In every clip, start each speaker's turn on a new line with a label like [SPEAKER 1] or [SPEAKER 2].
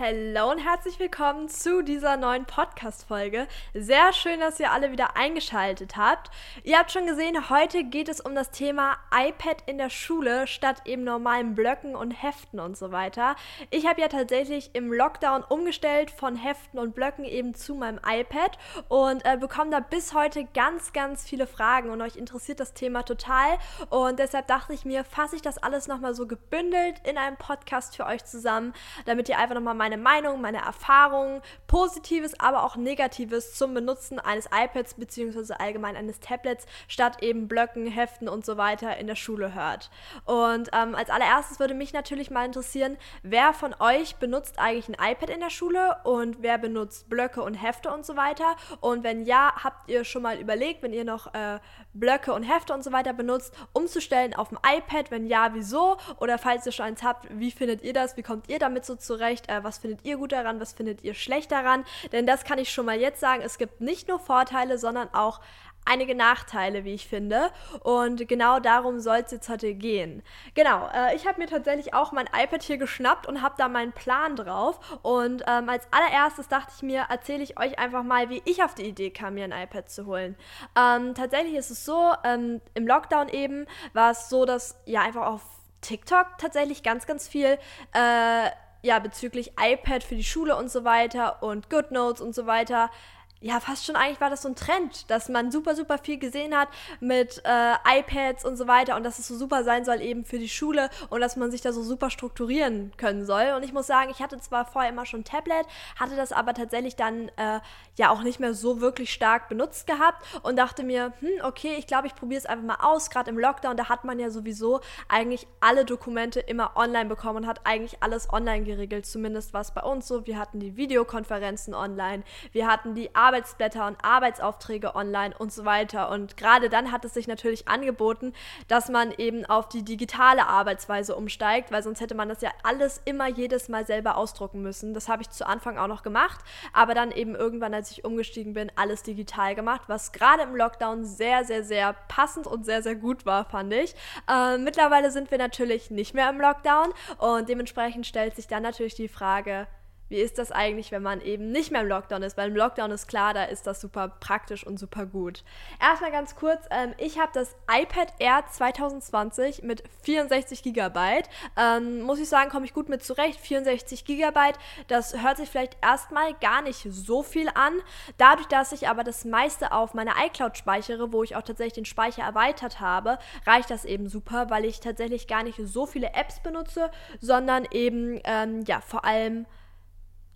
[SPEAKER 1] Hallo und herzlich willkommen zu dieser neuen Podcast-Folge. Sehr schön, dass ihr alle wieder eingeschaltet habt. Ihr habt schon gesehen, heute geht es um das Thema iPad in der Schule statt eben normalen Blöcken und Heften und so weiter. Ich habe ja tatsächlich im Lockdown umgestellt von Heften und Blöcken eben zu meinem iPad und äh, bekomme da bis heute ganz, ganz viele Fragen und euch interessiert das Thema total. Und deshalb dachte ich mir, fasse ich das alles nochmal so gebündelt in einem Podcast für euch zusammen, damit ihr einfach nochmal meine meine Meinung, meine Erfahrungen, Positives, aber auch Negatives zum Benutzen eines iPads bzw. allgemein eines Tablets statt eben Blöcken, Heften und so weiter in der Schule hört. Und ähm, als allererstes würde mich natürlich mal interessieren, wer von euch benutzt eigentlich ein iPad in der Schule und wer benutzt Blöcke und Hefte und so weiter? Und wenn ja, habt ihr schon mal überlegt, wenn ihr noch äh, Blöcke und Hefte und so weiter benutzt, umzustellen auf dem iPad? Wenn ja, wieso? Oder falls ihr schon eins habt, wie findet ihr das? Wie kommt ihr damit so zurecht? Äh, was findet ihr gut daran, was findet ihr schlecht daran. Denn das kann ich schon mal jetzt sagen, es gibt nicht nur Vorteile, sondern auch einige Nachteile, wie ich finde. Und genau darum soll es jetzt heute gehen. Genau, äh, ich habe mir tatsächlich auch mein iPad hier geschnappt und habe da meinen Plan drauf. Und ähm, als allererstes dachte ich mir, erzähle ich euch einfach mal, wie ich auf die Idee kam, mir ein iPad zu holen. Ähm, tatsächlich ist es so, ähm, im Lockdown eben war es so, dass ja einfach auf TikTok tatsächlich ganz, ganz viel äh, ja, bezüglich iPad für die Schule und so weiter und GoodNotes und so weiter ja, fast schon eigentlich war das so ein Trend, dass man super, super viel gesehen hat mit äh, iPads und so weiter und dass es so super sein soll eben für die Schule und dass man sich da so super strukturieren können soll. Und ich muss sagen, ich hatte zwar vorher immer schon Tablet, hatte das aber tatsächlich dann äh, ja auch nicht mehr so wirklich stark benutzt gehabt und dachte mir, hm, okay, ich glaube, ich probiere es einfach mal aus. Gerade im Lockdown, da hat man ja sowieso eigentlich alle Dokumente immer online bekommen und hat eigentlich alles online geregelt, zumindest was bei uns so. Wir hatten die Videokonferenzen online, wir hatten die Arbeit Arbeitsblätter und Arbeitsaufträge online und so weiter. Und gerade dann hat es sich natürlich angeboten, dass man eben auf die digitale Arbeitsweise umsteigt, weil sonst hätte man das ja alles immer jedes Mal selber ausdrucken müssen. Das habe ich zu Anfang auch noch gemacht, aber dann eben irgendwann, als ich umgestiegen bin, alles digital gemacht, was gerade im Lockdown sehr, sehr, sehr passend und sehr, sehr gut war, fand ich. Äh, mittlerweile sind wir natürlich nicht mehr im Lockdown und dementsprechend stellt sich dann natürlich die Frage, wie ist das eigentlich, wenn man eben nicht mehr im Lockdown ist? Weil im Lockdown ist klar, da ist das super praktisch und super gut. Erstmal ganz kurz, ähm, ich habe das iPad Air 2020 mit 64 GB. Ähm, muss ich sagen, komme ich gut mit zurecht. 64 GB, das hört sich vielleicht erstmal gar nicht so viel an. Dadurch, dass ich aber das meiste auf meiner iCloud speichere, wo ich auch tatsächlich den Speicher erweitert habe, reicht das eben super, weil ich tatsächlich gar nicht so viele Apps benutze, sondern eben ähm, ja vor allem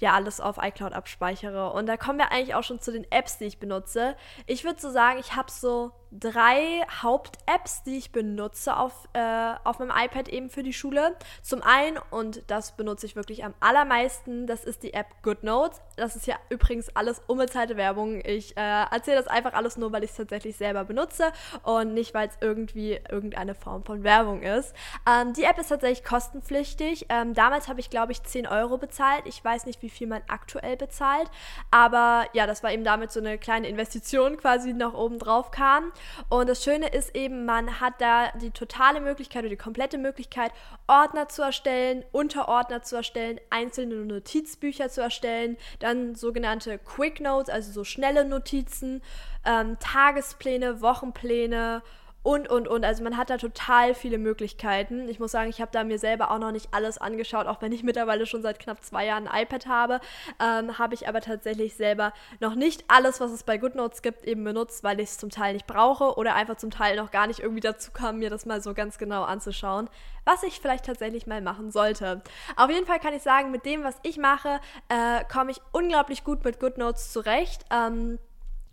[SPEAKER 1] ja alles auf iCloud abspeichere. Und da kommen wir eigentlich auch schon zu den Apps, die ich benutze. Ich würde so sagen, ich habe so drei Haupt-Apps, die ich benutze auf, äh, auf meinem iPad eben für die Schule. Zum einen, und das benutze ich wirklich am allermeisten, das ist die App GoodNotes. Das ist ja übrigens alles unbezahlte Werbung. Ich äh, erzähle das einfach alles nur, weil ich es tatsächlich selber benutze und nicht, weil es irgendwie irgendeine Form von Werbung ist. Ähm, die App ist tatsächlich kostenpflichtig. Ähm, damals habe ich, glaube ich, 10 Euro bezahlt. Ich weiß nicht, wie viel man aktuell bezahlt, aber ja, das war eben damit so eine kleine Investition quasi, die noch oben drauf kam. Und das Schöne ist eben, man hat da die totale Möglichkeit oder die komplette Möglichkeit, Ordner zu erstellen, Unterordner zu erstellen, einzelne Notizbücher zu erstellen, dann sogenannte Quick Notes, also so schnelle Notizen, ähm, Tagespläne, Wochenpläne und, und, und. Also man hat da total viele Möglichkeiten. Ich muss sagen, ich habe da mir selber auch noch nicht alles angeschaut, auch wenn ich mittlerweile schon seit knapp zwei Jahren ein iPad habe, ähm, habe ich aber tatsächlich selber noch nicht alles, was es bei GoodNotes gibt, eben benutzt, weil ich es zum Teil nicht brauche oder einfach zum Teil noch gar nicht irgendwie dazu kam, mir das mal so ganz genau anzuschauen, was ich vielleicht tatsächlich mal machen sollte. Auf jeden Fall kann ich sagen, mit dem, was ich mache, äh, komme ich unglaublich gut mit GoodNotes zurecht. Ähm,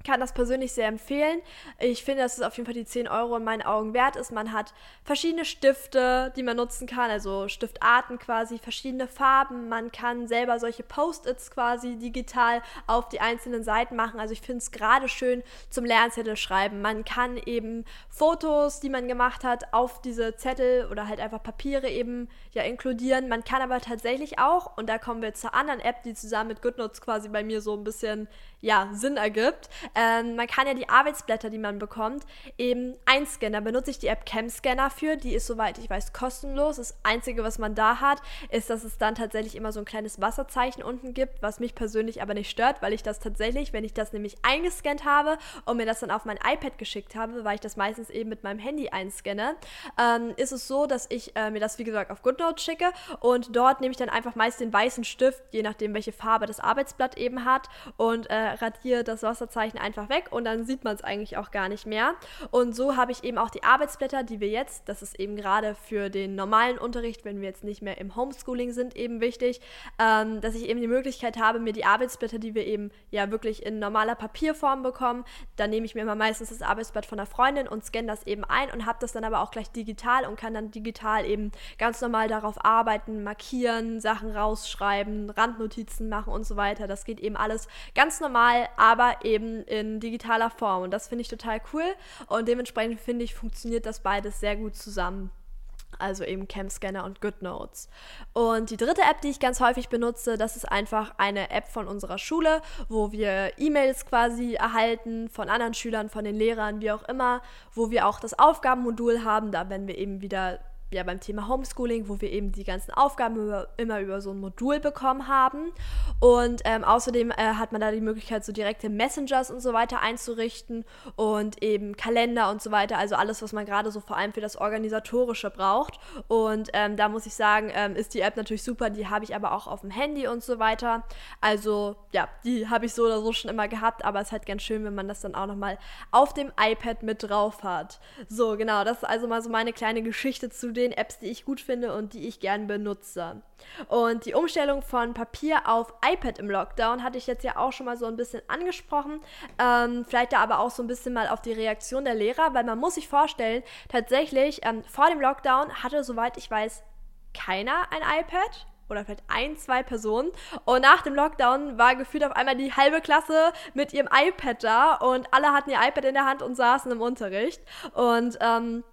[SPEAKER 1] kann das persönlich sehr empfehlen. Ich finde, dass es auf jeden Fall die 10 Euro in meinen Augen wert ist. Man hat verschiedene Stifte, die man nutzen kann, also Stiftarten quasi, verschiedene Farben. Man kann selber solche Post-its quasi digital auf die einzelnen Seiten machen. Also ich finde es gerade schön zum Lernzettel schreiben. Man kann eben Fotos, die man gemacht hat, auf diese Zettel oder halt einfach Papiere eben ja inkludieren. Man kann aber tatsächlich auch, und da kommen wir zur anderen App, die zusammen mit GoodNotes quasi bei mir so ein bisschen ja, Sinn ergibt. Ähm, man kann ja die Arbeitsblätter, die man bekommt, eben einscannen. Da benutze ich die App CamScanner für. Die ist, soweit ich weiß, kostenlos. Das Einzige, was man da hat, ist, dass es dann tatsächlich immer so ein kleines Wasserzeichen unten gibt, was mich persönlich aber nicht stört, weil ich das tatsächlich, wenn ich das nämlich eingescannt habe und mir das dann auf mein iPad geschickt habe, weil ich das meistens eben mit meinem Handy einscanne, ähm, ist es so, dass ich äh, mir das, wie gesagt, auf GoodNotes schicke und dort nehme ich dann einfach meist den weißen Stift, je nachdem, welche Farbe das Arbeitsblatt eben hat und äh, radiere das Wasserzeichen einfach weg und dann sieht man es eigentlich auch gar nicht mehr. Und so habe ich eben auch die Arbeitsblätter, die wir jetzt, das ist eben gerade für den normalen Unterricht, wenn wir jetzt nicht mehr im Homeschooling sind, eben wichtig, ähm, dass ich eben die Möglichkeit habe, mir die Arbeitsblätter, die wir eben ja wirklich in normaler Papierform bekommen, dann nehme ich mir immer meistens das Arbeitsblatt von einer Freundin und scanne das eben ein und habe das dann aber auch gleich digital und kann dann digital eben ganz normal darauf arbeiten, markieren, Sachen rausschreiben, Randnotizen machen und so weiter. Das geht eben alles ganz normal, aber eben in digitaler Form. Und das finde ich total cool. Und dementsprechend finde ich, funktioniert das beides sehr gut zusammen also eben Camscanner und GoodNotes. Und die dritte App, die ich ganz häufig benutze, das ist einfach eine App von unserer Schule, wo wir E-Mails quasi erhalten von anderen Schülern, von den Lehrern, wie auch immer, wo wir auch das Aufgabenmodul haben, da wenn wir eben wieder ja beim Thema Homeschooling, wo wir eben die ganzen Aufgaben über, immer über so ein Modul bekommen haben. Und ähm, außerdem äh, hat man da die Möglichkeit, so direkte Messengers und so weiter einzurichten und eben Kalender und so weiter. Also alles, was man gerade so vor allem für das Organisatorische braucht. Und ähm, da muss ich sagen, ähm, ist die App natürlich super. Die habe ich aber auch auf dem Handy und so weiter. Also ja, die habe ich so oder so schon immer gehabt. Aber es ist halt ganz schön, wenn man das dann auch nochmal auf dem iPad mit drauf hat. So, genau. Das ist also mal so meine kleine Geschichte zu den Apps, die ich gut finde und die ich gern benutze. Und die Umstellung von Papier auf iPad im Lockdown hatte ich jetzt ja auch schon mal so ein bisschen angesprochen. Ähm, vielleicht da aber auch so ein bisschen mal auf die Reaktion der Lehrer, weil man muss sich vorstellen, tatsächlich ähm, vor dem Lockdown hatte, soweit ich weiß, keiner ein iPad oder vielleicht ein, zwei Personen. Und nach dem Lockdown war gefühlt auf einmal die halbe Klasse mit ihrem iPad da und alle hatten ihr iPad in der Hand und saßen im Unterricht. Und ähm,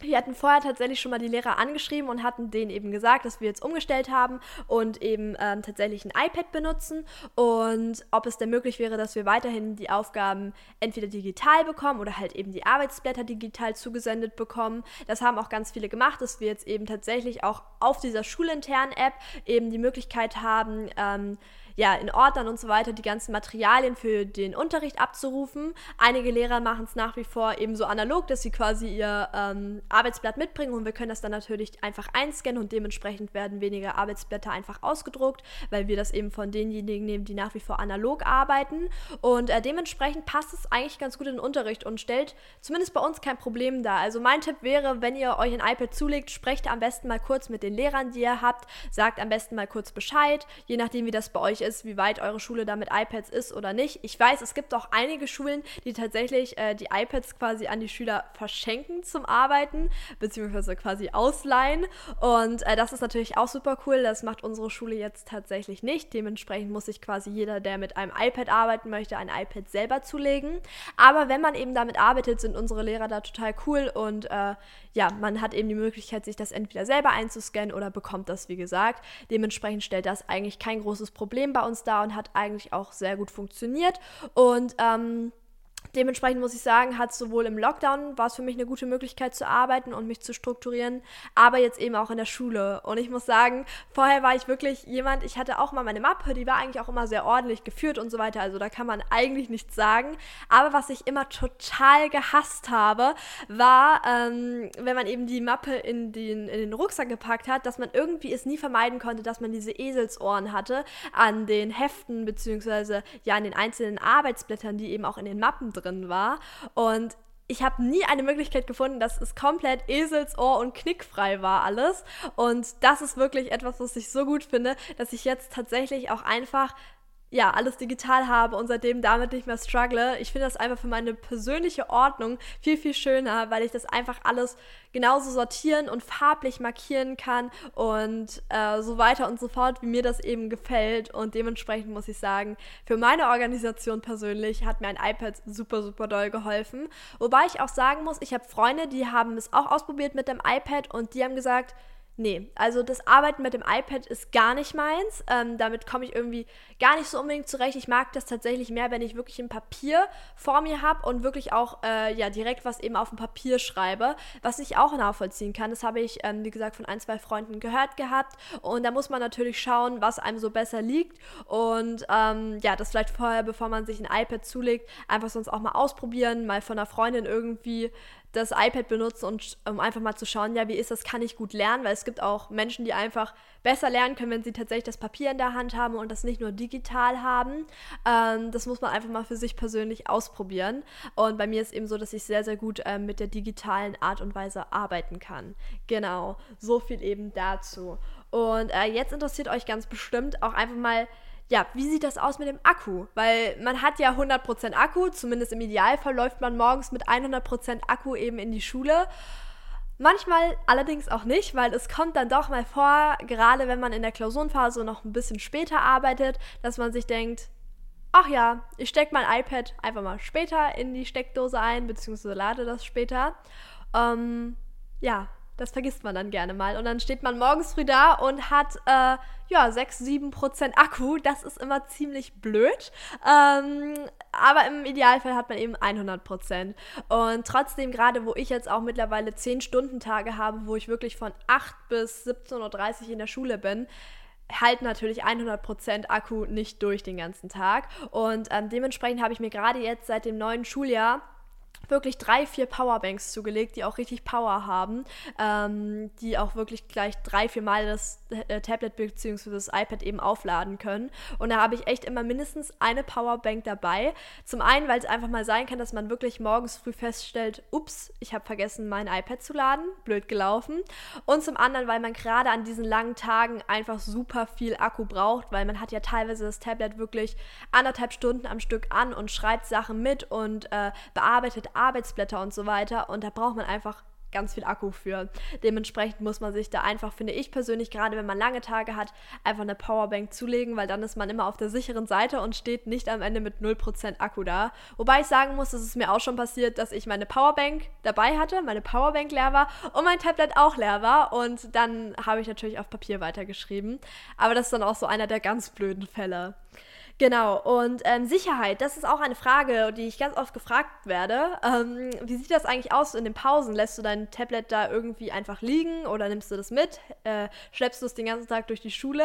[SPEAKER 1] wir hatten vorher tatsächlich schon mal die Lehrer angeschrieben und hatten denen eben gesagt, dass wir jetzt umgestellt haben und eben ähm, tatsächlich ein iPad benutzen und ob es denn möglich wäre, dass wir weiterhin die Aufgaben entweder digital bekommen oder halt eben die Arbeitsblätter digital zugesendet bekommen. Das haben auch ganz viele gemacht, dass wir jetzt eben tatsächlich auch auf dieser schulinternen App eben die Möglichkeit haben, ähm, ja, in Ordnern und so weiter die ganzen Materialien für den Unterricht abzurufen. Einige Lehrer machen es nach wie vor eben so analog, dass sie quasi ihr ähm, Arbeitsblatt mitbringen und wir können das dann natürlich einfach einscannen und dementsprechend werden weniger Arbeitsblätter einfach ausgedruckt, weil wir das eben von denjenigen nehmen, die nach wie vor analog arbeiten. Und äh, dementsprechend passt es eigentlich ganz gut in den Unterricht und stellt zumindest bei uns kein Problem dar. Also mein Tipp wäre, wenn ihr euch ein iPad zulegt, sprecht am besten mal kurz mit den Lehrern, die ihr habt, sagt am besten mal kurz Bescheid, je nachdem, wie das bei euch ist ist, wie weit eure Schule da mit iPads ist oder nicht. Ich weiß, es gibt auch einige Schulen, die tatsächlich äh, die iPads quasi an die Schüler verschenken zum Arbeiten, beziehungsweise quasi ausleihen. Und äh, das ist natürlich auch super cool. Das macht unsere Schule jetzt tatsächlich nicht. Dementsprechend muss sich quasi jeder, der mit einem iPad arbeiten möchte, ein iPad selber zulegen. Aber wenn man eben damit arbeitet, sind unsere Lehrer da total cool und äh, ja, man hat eben die Möglichkeit, sich das entweder selber einzuscannen oder bekommt das, wie gesagt. Dementsprechend stellt das eigentlich kein großes Problem bei uns dar und hat eigentlich auch sehr gut funktioniert. Und ähm, Dementsprechend muss ich sagen, hat sowohl im Lockdown war es für mich eine gute Möglichkeit zu arbeiten und mich zu strukturieren, aber jetzt eben auch in der Schule. Und ich muss sagen, vorher war ich wirklich jemand, ich hatte auch mal meine Mappe, die war eigentlich auch immer sehr ordentlich geführt und so weiter. Also da kann man eigentlich nichts sagen. Aber was ich immer total gehasst habe, war, ähm, wenn man eben die Mappe in den, in den Rucksack gepackt hat, dass man irgendwie es nie vermeiden konnte, dass man diese Eselsohren hatte an den Heften beziehungsweise ja an den einzelnen Arbeitsblättern, die eben auch in den Mappen drin war. Und ich habe nie eine Möglichkeit gefunden, dass es komplett Eselsohr und knickfrei war alles. Und das ist wirklich etwas, was ich so gut finde, dass ich jetzt tatsächlich auch einfach ja, alles digital habe und seitdem damit nicht mehr struggle. Ich finde das einfach für meine persönliche Ordnung viel, viel schöner, weil ich das einfach alles genauso sortieren und farblich markieren kann und äh, so weiter und so fort, wie mir das eben gefällt. Und dementsprechend muss ich sagen, für meine Organisation persönlich hat mir ein iPad super, super doll geholfen. Wobei ich auch sagen muss, ich habe Freunde, die haben es auch ausprobiert mit dem iPad und die haben gesagt, Nee, also das Arbeiten mit dem iPad ist gar nicht meins. Ähm, damit komme ich irgendwie gar nicht so unbedingt zurecht. Ich mag das tatsächlich mehr, wenn ich wirklich ein Papier vor mir habe und wirklich auch äh, ja, direkt was eben auf dem Papier schreibe, was ich auch nachvollziehen kann. Das habe ich, ähm, wie gesagt, von ein, zwei Freunden gehört gehabt. Und da muss man natürlich schauen, was einem so besser liegt. Und ähm, ja, das vielleicht vorher, bevor man sich ein iPad zulegt, einfach sonst auch mal ausprobieren, mal von einer Freundin irgendwie das iPad benutzen und um einfach mal zu schauen, ja, wie ist das, kann ich gut lernen, weil es gibt auch Menschen, die einfach besser lernen können, wenn sie tatsächlich das Papier in der Hand haben und das nicht nur digital haben. Ähm, das muss man einfach mal für sich persönlich ausprobieren. Und bei mir ist eben so, dass ich sehr, sehr gut ähm, mit der digitalen Art und Weise arbeiten kann. Genau, so viel eben dazu. Und äh, jetzt interessiert euch ganz bestimmt auch einfach mal, ja, wie sieht das aus mit dem Akku? Weil man hat ja 100% Akku, zumindest im Idealfall läuft man morgens mit 100% Akku eben in die Schule. Manchmal allerdings auch nicht, weil es kommt dann doch mal vor, gerade wenn man in der Klausurenphase noch ein bisschen später arbeitet, dass man sich denkt, ach ja, ich stecke mein iPad einfach mal später in die Steckdose ein, beziehungsweise lade das später. Ähm, ja, das vergisst man dann gerne mal. Und dann steht man morgens früh da und hat äh, ja 6, 7 Prozent Akku. Das ist immer ziemlich blöd. Ähm, aber im Idealfall hat man eben 100 Prozent. Und trotzdem, gerade wo ich jetzt auch mittlerweile 10-Stunden-Tage habe, wo ich wirklich von 8 bis 17.30 Uhr in der Schule bin, halt natürlich 100% Akku nicht durch den ganzen Tag. Und ähm, dementsprechend habe ich mir gerade jetzt seit dem neuen Schuljahr wirklich drei, vier Powerbanks zugelegt, die auch richtig Power haben, ähm, die auch wirklich gleich drei, vier Mal das äh, Tablet bzw. das iPad eben aufladen können. Und da habe ich echt immer mindestens eine Powerbank dabei. Zum einen, weil es einfach mal sein kann, dass man wirklich morgens früh feststellt, ups, ich habe vergessen, mein iPad zu laden, blöd gelaufen. Und zum anderen, weil man gerade an diesen langen Tagen einfach super viel Akku braucht, weil man hat ja teilweise das Tablet wirklich anderthalb Stunden am Stück an und schreibt Sachen mit und äh, bearbeitet Arbeitsblätter und so weiter. Und da braucht man einfach ganz viel Akku für. Dementsprechend muss man sich da einfach, finde ich persönlich, gerade wenn man lange Tage hat, einfach eine Powerbank zulegen, weil dann ist man immer auf der sicheren Seite und steht nicht am Ende mit 0% Akku da. Wobei ich sagen muss, dass es mir auch schon passiert, dass ich meine Powerbank dabei hatte, meine Powerbank leer war und mein Tablet auch leer war und dann habe ich natürlich auf Papier weitergeschrieben. Aber das ist dann auch so einer der ganz blöden Fälle. Genau, und ähm, Sicherheit, das ist auch eine Frage, die ich ganz oft gefragt werde. Ähm, wie sieht das eigentlich aus in den Pausen? Lässt du dein Tablet da irgendwie einfach liegen oder nimmst du das mit? Äh, schleppst du es den ganzen Tag durch die Schule?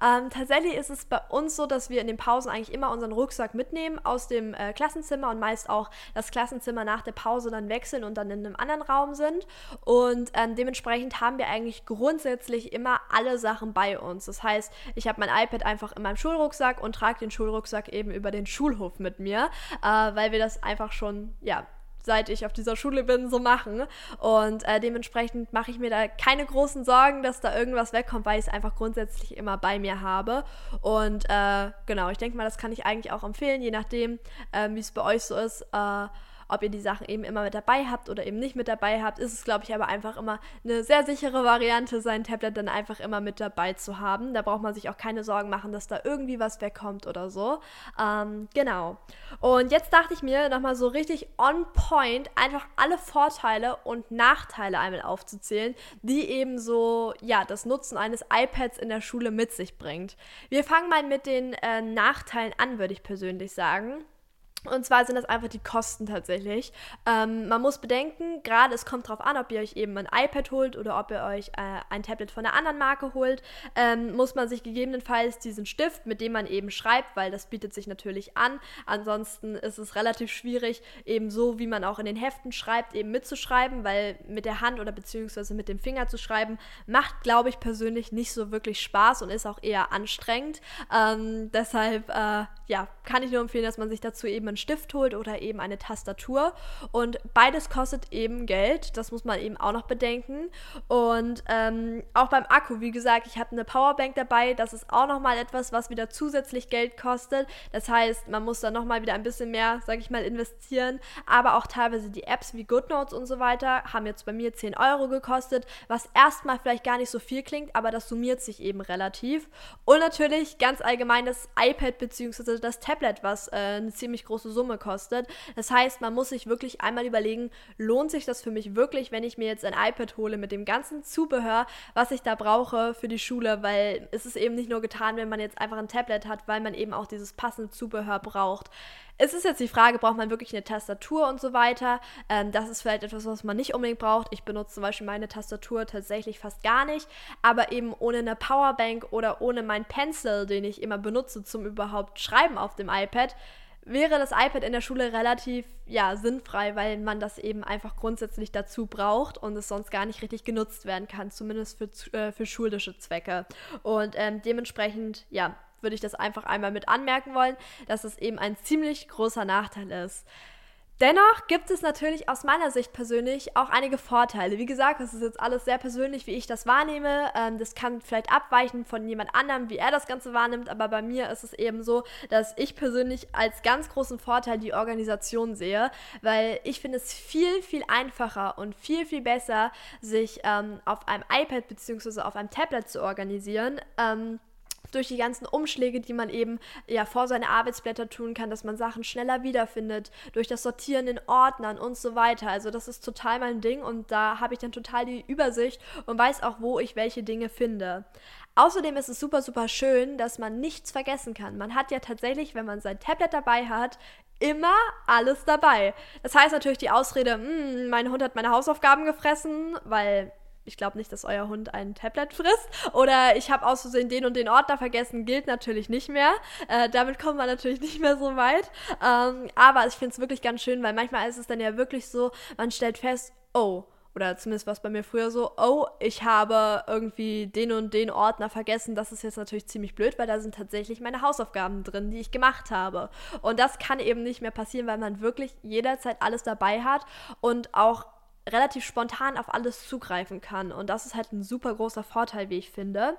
[SPEAKER 1] Ähm, tatsächlich ist es bei uns so, dass wir in den Pausen eigentlich immer unseren Rucksack mitnehmen aus dem äh, Klassenzimmer und meist auch das Klassenzimmer nach der Pause dann wechseln und dann in einem anderen Raum sind. Und ähm, dementsprechend haben wir eigentlich grundsätzlich immer alle Sachen bei uns. Das heißt, ich habe mein iPad einfach in meinem Schulrucksack und trage den Schulrucksack eben über den Schulhof mit mir, äh, weil wir das einfach schon, ja, seit ich auf dieser Schule bin, so machen. Und äh, dementsprechend mache ich mir da keine großen Sorgen, dass da irgendwas wegkommt, weil ich es einfach grundsätzlich immer bei mir habe. Und äh, genau, ich denke mal, das kann ich eigentlich auch empfehlen, je nachdem, äh, wie es bei euch so ist. Ob ihr die Sachen eben immer mit dabei habt oder eben nicht mit dabei habt, ist es, glaube ich, aber einfach immer eine sehr sichere Variante, sein Tablet dann einfach immer mit dabei zu haben. Da braucht man sich auch keine Sorgen machen, dass da irgendwie was wegkommt oder so. Ähm, genau. Und jetzt dachte ich mir nochmal so richtig on point, einfach alle Vorteile und Nachteile einmal aufzuzählen, die eben so, ja, das Nutzen eines iPads in der Schule mit sich bringt. Wir fangen mal mit den äh, Nachteilen an, würde ich persönlich sagen. Und zwar sind das einfach die Kosten tatsächlich. Ähm, man muss bedenken, gerade es kommt darauf an, ob ihr euch eben ein iPad holt oder ob ihr euch äh, ein Tablet von einer anderen Marke holt, ähm, muss man sich gegebenenfalls diesen Stift, mit dem man eben schreibt, weil das bietet sich natürlich an. Ansonsten ist es relativ schwierig, eben so, wie man auch in den Heften schreibt, eben mitzuschreiben, weil mit der Hand oder beziehungsweise mit dem Finger zu schreiben, macht, glaube ich, persönlich nicht so wirklich Spaß und ist auch eher anstrengend. Ähm, deshalb, äh, ja, kann ich nur empfehlen, dass man sich dazu eben einen Stift holt oder eben eine Tastatur. Und beides kostet eben Geld. Das muss man eben auch noch bedenken. Und ähm, auch beim Akku, wie gesagt, ich habe eine Powerbank dabei. Das ist auch nochmal etwas, was wieder zusätzlich Geld kostet. Das heißt, man muss dann nochmal wieder ein bisschen mehr, sage ich mal, investieren. Aber auch teilweise die Apps wie GoodNotes und so weiter haben jetzt bei mir 10 Euro gekostet, was erstmal vielleicht gar nicht so viel klingt, aber das summiert sich eben relativ. Und natürlich ganz allgemein das iPad bzw. das Tablet, was äh, eine ziemlich große große Summe kostet. Das heißt, man muss sich wirklich einmal überlegen, lohnt sich das für mich wirklich, wenn ich mir jetzt ein iPad hole mit dem ganzen Zubehör, was ich da brauche für die Schule, weil es ist eben nicht nur getan, wenn man jetzt einfach ein Tablet hat, weil man eben auch dieses passende Zubehör braucht. Es ist jetzt die Frage, braucht man wirklich eine Tastatur und so weiter? Ähm, das ist vielleicht etwas, was man nicht unbedingt braucht. Ich benutze zum Beispiel meine Tastatur tatsächlich fast gar nicht, aber eben ohne eine Powerbank oder ohne meinen Pencil, den ich immer benutze zum überhaupt Schreiben auf dem iPad, wäre das iPad in der Schule relativ ja, sinnfrei, weil man das eben einfach grundsätzlich dazu braucht und es sonst gar nicht richtig genutzt werden kann, zumindest für, äh, für schulische Zwecke. Und ähm, dementsprechend, ja, würde ich das einfach einmal mit anmerken wollen, dass es eben ein ziemlich großer Nachteil ist. Dennoch gibt es natürlich aus meiner Sicht persönlich auch einige Vorteile. Wie gesagt, das ist jetzt alles sehr persönlich, wie ich das wahrnehme. Ähm, das kann vielleicht abweichen von jemand anderem, wie er das Ganze wahrnimmt, aber bei mir ist es eben so, dass ich persönlich als ganz großen Vorteil die Organisation sehe, weil ich finde es viel, viel einfacher und viel, viel besser, sich ähm, auf einem iPad bzw. auf einem Tablet zu organisieren. Ähm, durch die ganzen Umschläge, die man eben ja vor seine Arbeitsblätter tun kann, dass man Sachen schneller wiederfindet, durch das Sortieren in Ordnern und so weiter. Also das ist total mein Ding und da habe ich dann total die Übersicht und weiß auch, wo ich welche Dinge finde. Außerdem ist es super, super schön, dass man nichts vergessen kann. Man hat ja tatsächlich, wenn man sein Tablet dabei hat, immer alles dabei. Das heißt natürlich die Ausrede, hm, mein Hund hat meine Hausaufgaben gefressen, weil ich glaube nicht, dass euer Hund ein Tablet frisst. Oder ich habe aus Versehen den und den Ordner vergessen, gilt natürlich nicht mehr. Äh, damit kommt man natürlich nicht mehr so weit. Ähm, aber ich finde es wirklich ganz schön, weil manchmal ist es dann ja wirklich so, man stellt fest, oh, oder zumindest war es bei mir früher so, oh, ich habe irgendwie den und den Ordner vergessen. Das ist jetzt natürlich ziemlich blöd, weil da sind tatsächlich meine Hausaufgaben drin, die ich gemacht habe. Und das kann eben nicht mehr passieren, weil man wirklich jederzeit alles dabei hat und auch relativ spontan auf alles zugreifen kann. Und das ist halt ein super großer Vorteil, wie ich finde.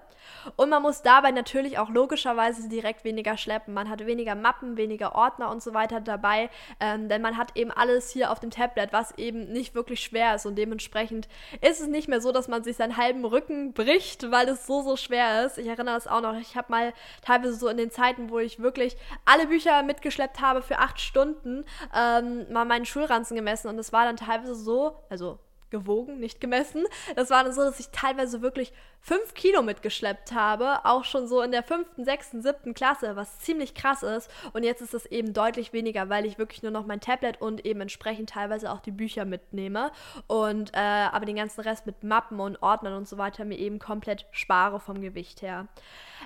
[SPEAKER 1] Und man muss dabei natürlich auch logischerweise direkt weniger schleppen. Man hat weniger Mappen, weniger Ordner und so weiter dabei, ähm, denn man hat eben alles hier auf dem Tablet, was eben nicht wirklich schwer ist. Und dementsprechend ist es nicht mehr so, dass man sich seinen halben Rücken bricht, weil es so, so schwer ist. Ich erinnere das auch noch. Ich habe mal teilweise so in den Zeiten, wo ich wirklich alle Bücher mitgeschleppt habe für acht Stunden, ähm, mal meinen Schulranzen gemessen. Und es war dann teilweise so, also gewogen, nicht gemessen. Das war dann so, dass ich teilweise wirklich fünf Kilo mitgeschleppt habe, auch schon so in der fünften, sechsten, siebten Klasse, was ziemlich krass ist. Und jetzt ist es eben deutlich weniger, weil ich wirklich nur noch mein Tablet und eben entsprechend teilweise auch die Bücher mitnehme und äh, aber den ganzen Rest mit Mappen und Ordnern und so weiter mir eben komplett spare vom Gewicht her.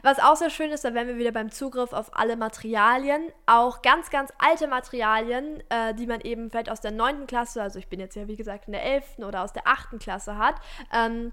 [SPEAKER 1] Was auch sehr schön ist, da wären wir wieder beim Zugriff auf alle Materialien, auch ganz, ganz alte Materialien, äh, die man eben vielleicht aus der neunten Klasse, also ich bin jetzt ja wie gesagt in der elften oder aus der achten Klasse hat. Ähm,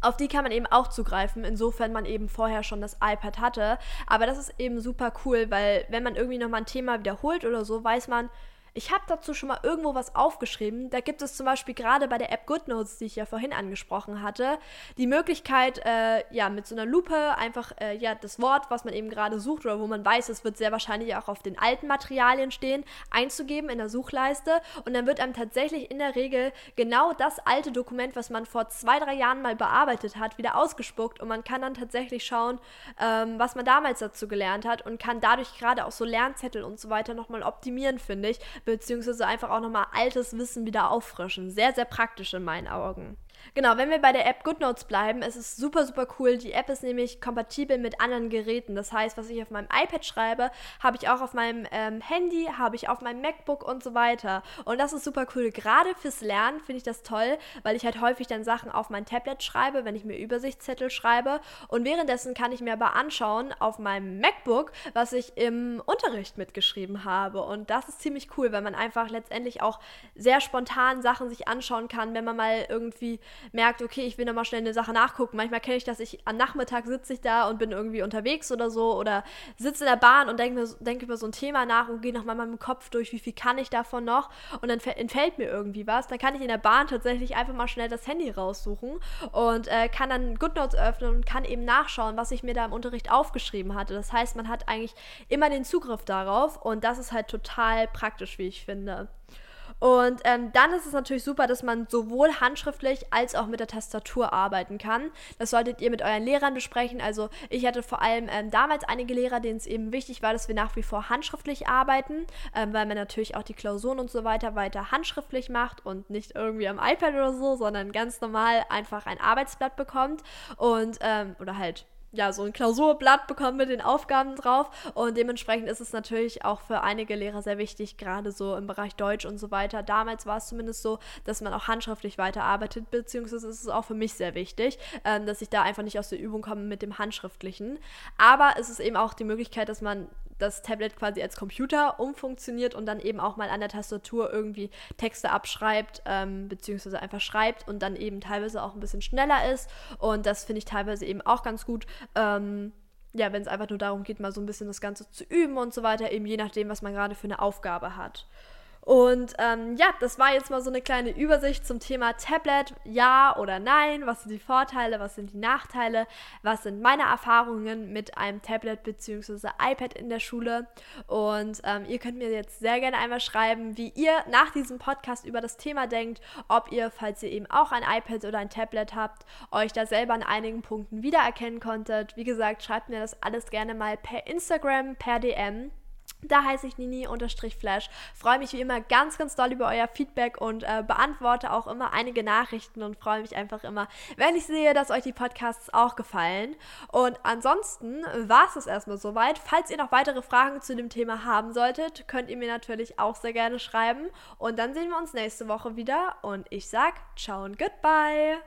[SPEAKER 1] auf die kann man eben auch zugreifen, insofern man eben vorher schon das iPad hatte. Aber das ist eben super cool, weil wenn man irgendwie nochmal ein Thema wiederholt oder so, weiß man, ich habe dazu schon mal irgendwo was aufgeschrieben. Da gibt es zum Beispiel gerade bei der App GoodNotes, die ich ja vorhin angesprochen hatte, die Möglichkeit, äh, ja, mit so einer Lupe einfach äh, ja, das Wort, was man eben gerade sucht oder wo man weiß, es wird sehr wahrscheinlich auch auf den alten Materialien stehen, einzugeben in der Suchleiste. Und dann wird einem tatsächlich in der Regel genau das alte Dokument, was man vor zwei, drei Jahren mal bearbeitet hat, wieder ausgespuckt. Und man kann dann tatsächlich schauen, ähm, was man damals dazu gelernt hat und kann dadurch gerade auch so Lernzettel und so weiter nochmal optimieren, finde ich beziehungsweise einfach auch nochmal altes Wissen wieder auffrischen. Sehr, sehr praktisch in meinen Augen. Genau, wenn wir bei der App GoodNotes bleiben, es ist super, super cool. Die App ist nämlich kompatibel mit anderen Geräten. Das heißt, was ich auf meinem iPad schreibe, habe ich auch auf meinem ähm, Handy, habe ich auf meinem MacBook und so weiter. Und das ist super cool. Gerade fürs Lernen finde ich das toll, weil ich halt häufig dann Sachen auf mein Tablet schreibe, wenn ich mir Übersichtszettel schreibe. Und währenddessen kann ich mir aber anschauen auf meinem MacBook, was ich im Unterricht mitgeschrieben habe. Und das ist ziemlich cool, weil man einfach letztendlich auch sehr spontan Sachen sich anschauen kann, wenn man mal irgendwie merkt, okay, ich will nochmal schnell eine Sache nachgucken. Manchmal kenne ich das, ich am Nachmittag sitze ich da und bin irgendwie unterwegs oder so oder sitze in der Bahn und denke denk über so ein Thema nach und gehe nochmal in meinem Kopf durch, wie viel kann ich davon noch und dann entfällt mir irgendwie was. Dann kann ich in der Bahn tatsächlich einfach mal schnell das Handy raussuchen und äh, kann dann GoodNotes öffnen und kann eben nachschauen, was ich mir da im Unterricht aufgeschrieben hatte. Das heißt, man hat eigentlich immer den Zugriff darauf und das ist halt total praktisch, wie ich finde. Und ähm, dann ist es natürlich super, dass man sowohl handschriftlich als auch mit der Tastatur arbeiten kann. Das solltet ihr mit euren Lehrern besprechen. Also ich hatte vor allem ähm, damals einige Lehrer, denen es eben wichtig war, dass wir nach wie vor handschriftlich arbeiten, ähm, weil man natürlich auch die Klausuren und so weiter weiter handschriftlich macht und nicht irgendwie am iPad oder so, sondern ganz normal einfach ein Arbeitsblatt bekommt und ähm, oder halt ja, so ein Klausurblatt bekommen mit den Aufgaben drauf. Und dementsprechend ist es natürlich auch für einige Lehrer sehr wichtig, gerade so im Bereich Deutsch und so weiter. Damals war es zumindest so, dass man auch handschriftlich weiterarbeitet, beziehungsweise ist es auch für mich sehr wichtig, ähm, dass ich da einfach nicht aus der Übung komme mit dem Handschriftlichen. Aber es ist eben auch die Möglichkeit, dass man das Tablet quasi als Computer umfunktioniert und dann eben auch mal an der Tastatur irgendwie Texte abschreibt, ähm, beziehungsweise einfach schreibt und dann eben teilweise auch ein bisschen schneller ist. Und das finde ich teilweise eben auch ganz gut. Ähm, ja, wenn es einfach nur darum geht, mal so ein bisschen das Ganze zu üben und so weiter, eben je nachdem, was man gerade für eine Aufgabe hat. Und ähm, ja, das war jetzt mal so eine kleine Übersicht zum Thema Tablet. Ja oder nein? Was sind die Vorteile? Was sind die Nachteile? Was sind meine Erfahrungen mit einem Tablet bzw. iPad in der Schule? Und ähm, ihr könnt mir jetzt sehr gerne einmal schreiben, wie ihr nach diesem Podcast über das Thema denkt. Ob ihr, falls ihr eben auch ein iPad oder ein Tablet habt, euch da selber an einigen Punkten wiedererkennen konntet. Wie gesagt, schreibt mir das alles gerne mal per Instagram, per DM. Da heiße ich Nini-Flash. Freue mich wie immer ganz, ganz doll über euer Feedback und äh, beantworte auch immer einige Nachrichten und freue mich einfach immer, wenn ich sehe, dass euch die Podcasts auch gefallen. Und ansonsten war es das erstmal soweit. Falls ihr noch weitere Fragen zu dem Thema haben solltet, könnt ihr mir natürlich auch sehr gerne schreiben. Und dann sehen wir uns nächste Woche wieder. Und ich sag ciao und goodbye.